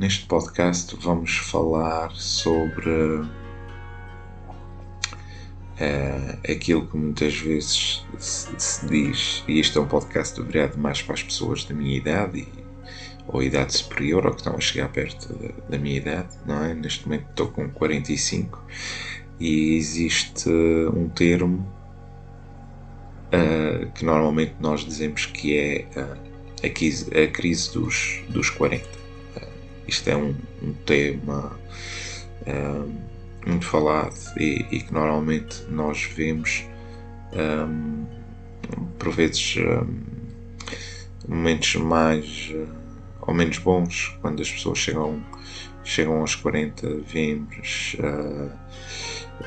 Neste podcast vamos falar sobre eh, aquilo que muitas vezes se, se diz, e este é um podcast virado mais para as pessoas da minha idade e, ou idade superior, ou que estão a chegar perto da, da minha idade, não é? Neste momento estou com 45 e existe um termo eh, que normalmente nós dizemos que é eh, a, crise, a crise dos, dos 40 isto é um, um tema um, muito falado e, e, que normalmente nós vemos um, por vezes momentos mais uh, ou menos bons quando as pessoas chegam chegam aos 40 vemos uh,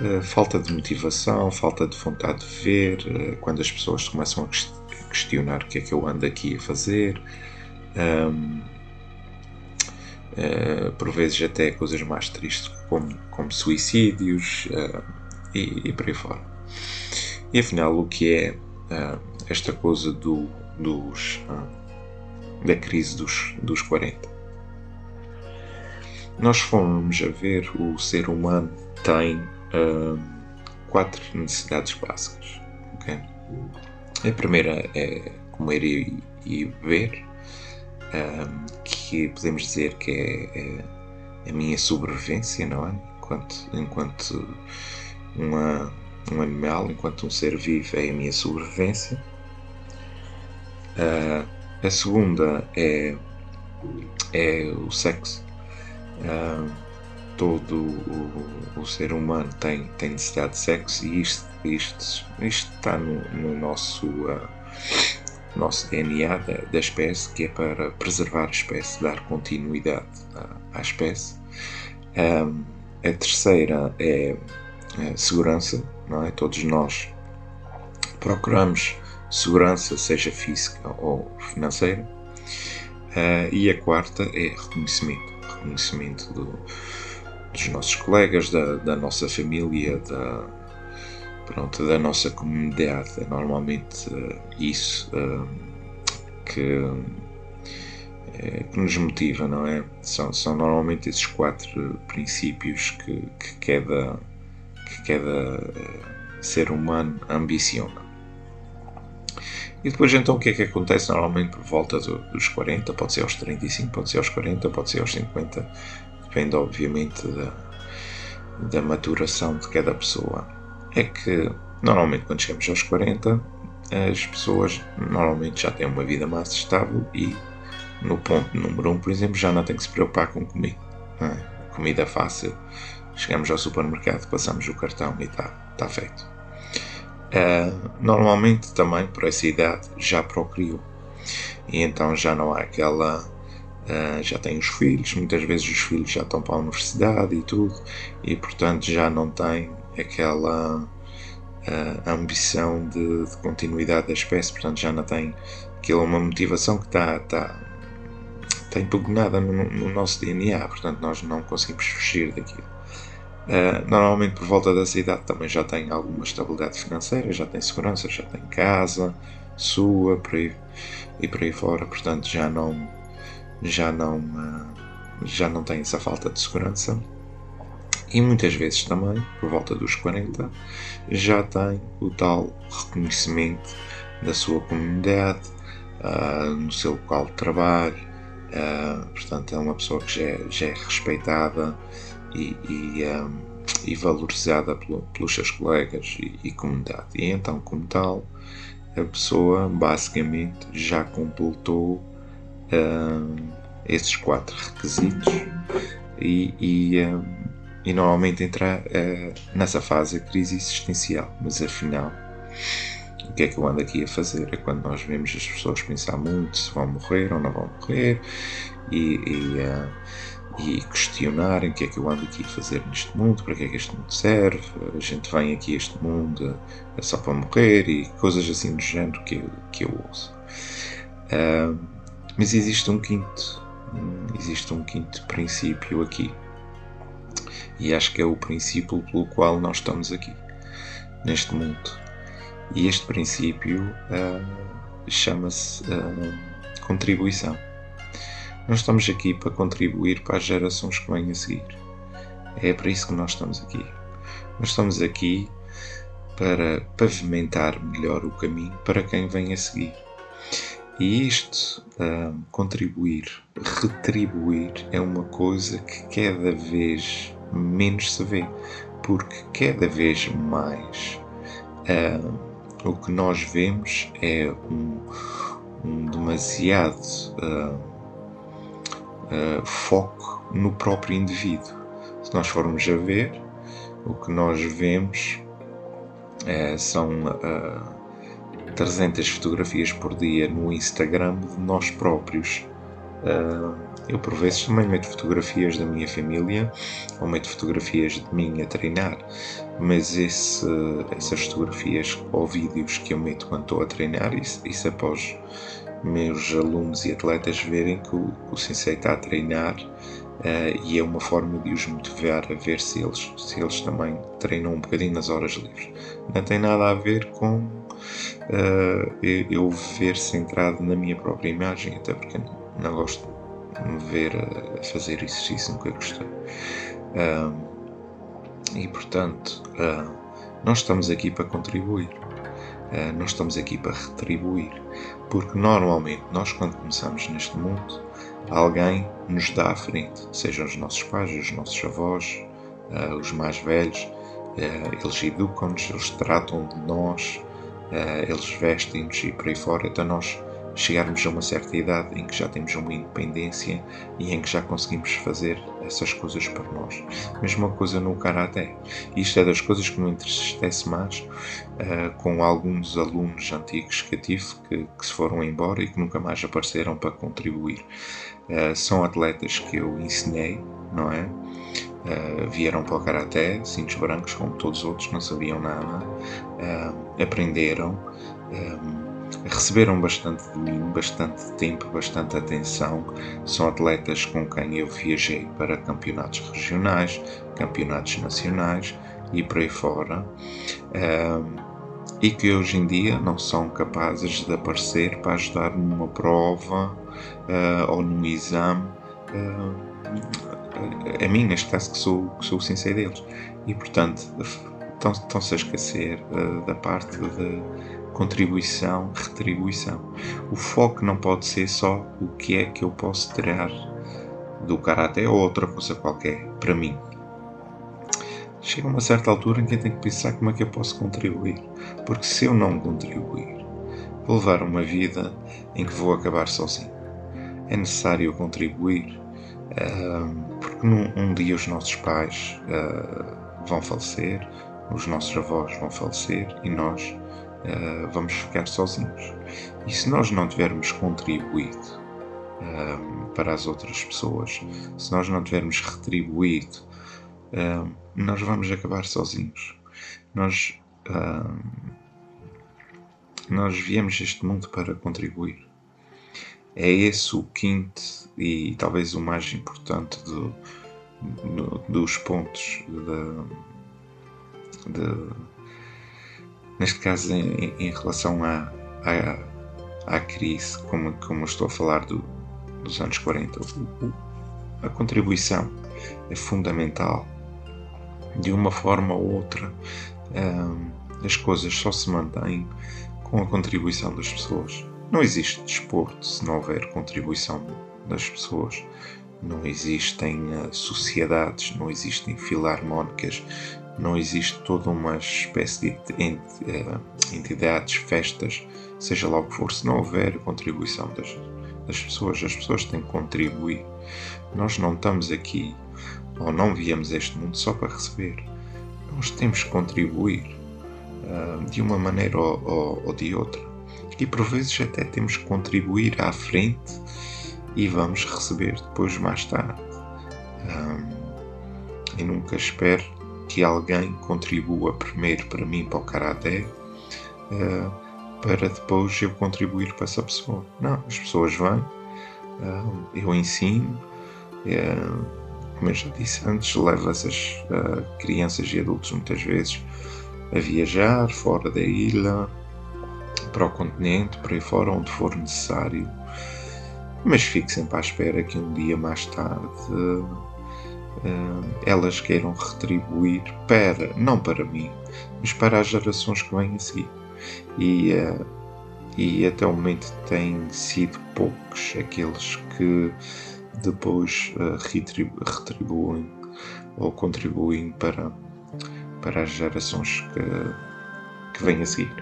uh, falta de motivação falta de vontade de ver quando as pessoas começam a questionar o que é que eu ando aqui a fazer um, uh, por vezes até coisas mais tristes como, como suicídios uh, e, e, por aí fora. E afinal, o que é uh, esta coisa do, dos, da crise dos, dos 40? Nós fomos a ver o ser humano tem quatro necessidades básicas. Okay? A primeira é comer e, e beber um, que podemos dizer que é, é, a minha sobrevivência, não é? Enquanto, enquanto uma, um animal, enquanto um ser vivo, é a minha sobrevivência. Uh, a segunda é, é o sexo. Uh, todo o, o, ser humano tem, tem necessidade de sexo e isto, isto, isto está no, no nosso. Uh, nosso DNA da, da, espécie, que é para preservar a espécie, dar continuidade à, à espécie. Um, a terceira é a segurança, não é? Todos nós procuramos segurança, seja física ou financeira. Uh, e a quarta é reconhecimento, reconhecimento do, dos nossos colegas, da, da nossa família, da, pronto, da nossa comunidade. É normalmente uh, isso uh, que, uh, que nos motiva, não é? São, são normalmente esses quatro princípios que, que cada, que cada ser humano ambiciona. E depois então o que é que acontece normalmente por volta do, dos 40, pode ser aos 35, pode ser aos 40, pode ser aos 50, depende obviamente da, da maturação de cada pessoa é que normalmente quando chegamos aos 40 as pessoas normalmente já têm uma vida mais estável e no ponto número 1, um, por exemplo, já não tem que se preocupar com comida. É? Comida fácil, chegamos ao supermercado, passamos o cartão e está tá feito. Uh, normalmente também por essa idade já procriou e então já não há aquela uh, já tem os filhos, muitas vezes os filhos já estão para a universidade e tudo e portanto já não tem aquela uh, ambição de, de, continuidade da espécie, portanto já não tem aquilo uma motivação que está, está, está impugnada no, no, nosso DNA, portanto nós não conseguimos fugir daquilo. Uh, normalmente por volta dessa idade também já tem alguma estabilidade financeira, já tem segurança, já tem casa sua por aí, e por aí fora, portanto já não já não uh, já não tem essa falta de segurança e muitas vezes também, por volta dos 40, já tem o tal reconhecimento da sua comunidade, uh, no seu local de trabalho, uh, portanto é uma pessoa que já é, já é respeitada e, e, um, e valorizada pelo, pelos seus colegas e, e, comunidade. E então, como tal, a pessoa basicamente já completou uh, esses quatro requisitos e, e, uh, e normalmente entra uh, nessa fase a crise existencial. Mas afinal, o que é que eu ando aqui a fazer? É quando nós vemos as pessoas pensar muito se vão morrer ou não vão morrer e, e e questionarem o que é que eu ando aqui a fazer neste mundo, para que é que este mundo serve, a gente vem aqui a este mundo é só para morrer e coisas assim do género que eu, que eu ouço. Uh, mas existe um quinto, existe um quinto princípio aqui. E acho que é o princípio pelo qual nós estamos aqui, neste mundo. E este princípio uh, chama-se uh, contribuição. Nós estamos aqui para contribuir para as gerações que vêm a seguir. É para isso que nós estamos aqui. Nós estamos aqui para pavimentar melhor o caminho para quem vem a seguir. E isto, uh, contribuir, retribuir, é uma coisa que cada vez menos se vê, porque cada vez mais uh, o que nós vemos é um, um demasiado. Uh, uh, foco no próprio indivíduo. Se nós formos a ver, o que nós vemos uh, são uh, eh, 300 fotografias por dia no Instagram de nós próprios. Eu, por vezes, também meto fotografias da minha família ou meto fotografias de mim a treinar, mas esse, essas fotografias ou vídeos que eu meto quando estou a treinar, isso, isso após meus alunos e atletas verem que o, o sensei está a treinar uh, e é uma forma de os motivar a ver se eles, se eles também treinam um bocadinho nas horas livres. Não tem nada a ver com uh, eu ver centrado na minha própria imagem, até porque não gosto me ver a fazer exercício, nunca gostei. Uh, e portanto, nós estamos aqui para contribuir. Uh, nós estamos aqui para retribuir. Porque normalmente nós, quando começamos neste mundo, alguém nos dá à frente, sejam os nossos pais, os nossos avós, uh, os mais velhos, uh, eles educam-nos, eles tratam de nós, uh, eles vestem-nos e por aí fora. Então nós chegarmos a uma certa idade em que já temos uma independência e em que já conseguimos fazer essas coisas por nós. Mesma coisa no Karaté. Isto é das coisas que me entristece mais uh, com alguns alunos antigos que tive que, que, se foram embora e que nunca mais apareceram para contribuir. Uh, são atletas que eu ensinei, não é? Uh, vieram para o Karaté, cintos brancos, como todos os outros, não sabiam nada, aprenderam receberam bastante de mim, bastante tempo, bastante atenção. São atletas com quem eu viajei para campeonatos regionais, campeonatos nacionais e por aí fora. E que hoje em dia não são capazes de aparecer para ajudar numa prova uh, ou num exame. Uh, a mim, neste caso, que sou, que sou o sensei deles. E, portanto, estão-se a esquecer uh, da parte de contribuição, retribuição. O foco não pode ser só o que é que eu posso tirar do karaté ou outra coisa qualquer para mim. Chega uma certa altura em que eu tenho que pensar como é que eu posso contribuir, porque se eu não contribuir, vou levar uma vida em que vou acabar sozinho. É necessário contribuir, porque num, um dia os nossos pais uh, vão falecer, os nossos avós vão falecer e nós uh, vamos ficar sozinhos. E se nós não tivermos contribuído uh, para as outras pessoas, se nós não tivermos retribuído, uh, nós vamos acabar sozinhos. Nós, nós viemos este mundo para contribuir. É esse o quinto e talvez o mais importante do, do, dos pontos de, de neste caso em, em relação à, à, à, crise, como, como estou a falar do, dos anos 40, o, o, a contribuição é fundamental. De uma forma ou outra, hum, as coisas só se mantêm com a contribuição das pessoas. Não existe desporto se não houver contribuição das pessoas. não existem uh, sociedades, não existem filarmónicas, não existe toda uma espécie de uh, entidades, festas, seja lá o que for, se não houver contribuição das, das pessoas, as pessoas têm que contribuir. Nós não estamos aqui ou não viemos a este mundo só para receber. Nós temos que contribuir uh, de uma maneira ou, ou, ou de outra. E por vezes até temos que contribuir à frente e vamos receber depois mais tarde. Um, e nunca espero que alguém contribua primeiro para mim, para o Karaté, uh, para depois eu contribuir para essa pessoa. Não, as pessoas vêm, uh, eu ensino, uh, como eu já disse antes, levo essas crianças e adultos muitas vezes a viajar fora da ilha, para o continente, para aí fora, onde for necessário mas fico sempre à espera que um dia mais tarde elas queiram retribuir para, não para mim, mas para as gerações que vêm a seguir. E, uh, e até o momento têm sido poucos aqueles que depois uh, retribuem ou contribuem para, para as gerações que, que vêm a seguir.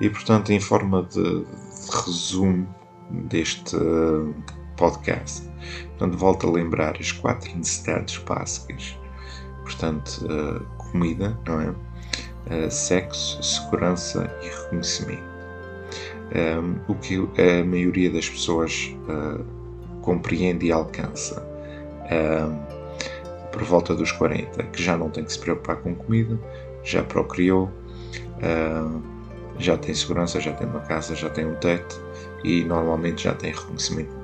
E portanto, em forma de, de resumo, deste podcast. Portanto, volto a lembrar as quatro necessidades básicas. Portanto, uh, comida, não é? Uh, sexo, segurança e reconhecimento. Um, o que a maioria das pessoas uh, compreende e alcança um, por volta dos 40, que já não tem que se preocupar com comida, já procriou, já tem segurança, já tem uma casa, já tem um teto, e normalmente já tem reconhecimento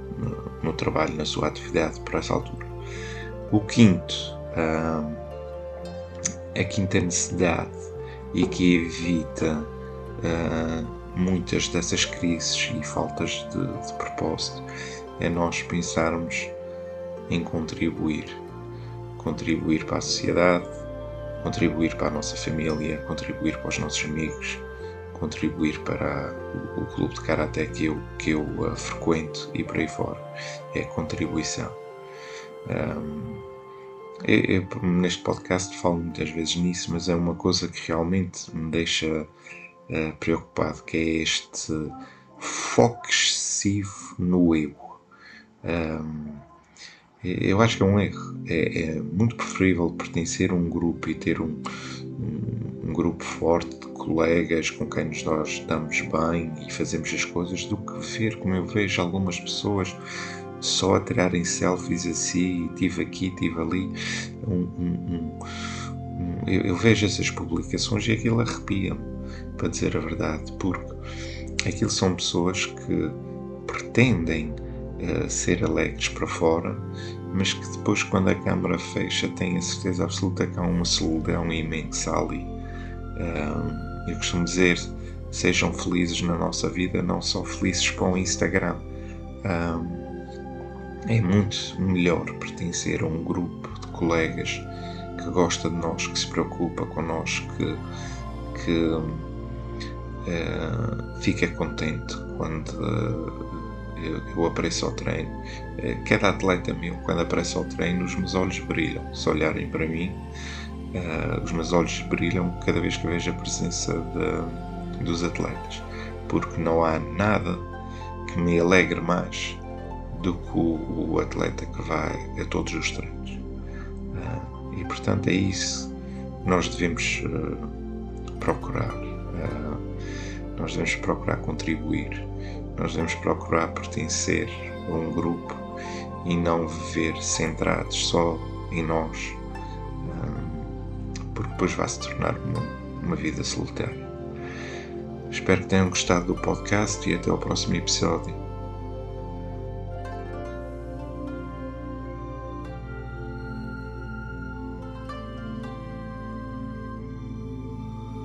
no, trabalho, na sua atividade por essa altura. O quinto, uh, a quinta necessidade e que evita uh, muitas dessas crises e faltas de, de propósito é nós pensarmos em contribuir. Contribuir para a sociedade, contribuir para a nossa família, contribuir para os nossos amigos, contribuir para o, o clube de karaté que eu, que eu uh, frequento e por aí fora. É contribuição. Um, eu, eu, neste podcast falo muitas vezes nisso, mas é uma coisa que realmente me deixa uh, preocupado, que é este foco excessivo no ego. Um, eu acho que é um erro. É, é, muito preferível pertencer a um grupo e ter um grupo forte colegas com quem nós damos bem e fazemos as coisas do que ver como eu vejo algumas pessoas só a tirarem selfies assim, tive aqui, tive ali. Um, um, um, eu, eu, vejo essas publicações e aquilo arrepia-me, para dizer a verdade, porque aquilo são pessoas que pretendem uh, ser alegres para fora, mas que depois, quando a câmara fecha, têm a certeza absoluta que há uma solidão imensa ali. Eu costumo dizer: sejam felizes na nossa vida, não só felizes para o Instagram. É muito melhor pertencer a um grupo de colegas que gosta de nós, que se preocupa connosco, que, que uh, fica contente quando uh, eu, eu, apareço ao treino. Uh, cada atleta meu, quando aparece ao treino, os meus olhos brilham. Se olharem para mim, uh, os meus olhos brilham cada vez que vejo a presença de, dos atletas, porque não há nada que me alegre mais do que o, o atleta que vai a todos os treinos. Uh, e portanto é isso que nós devemos uh, procurar. nós devemos procurar contribuir, nós devemos procurar pertencer a um grupo e não viver centrados só em nós porque depois vai se tornar uma, uma vida solitária. Espero que tenham gostado do podcast e até ao próximo episódio.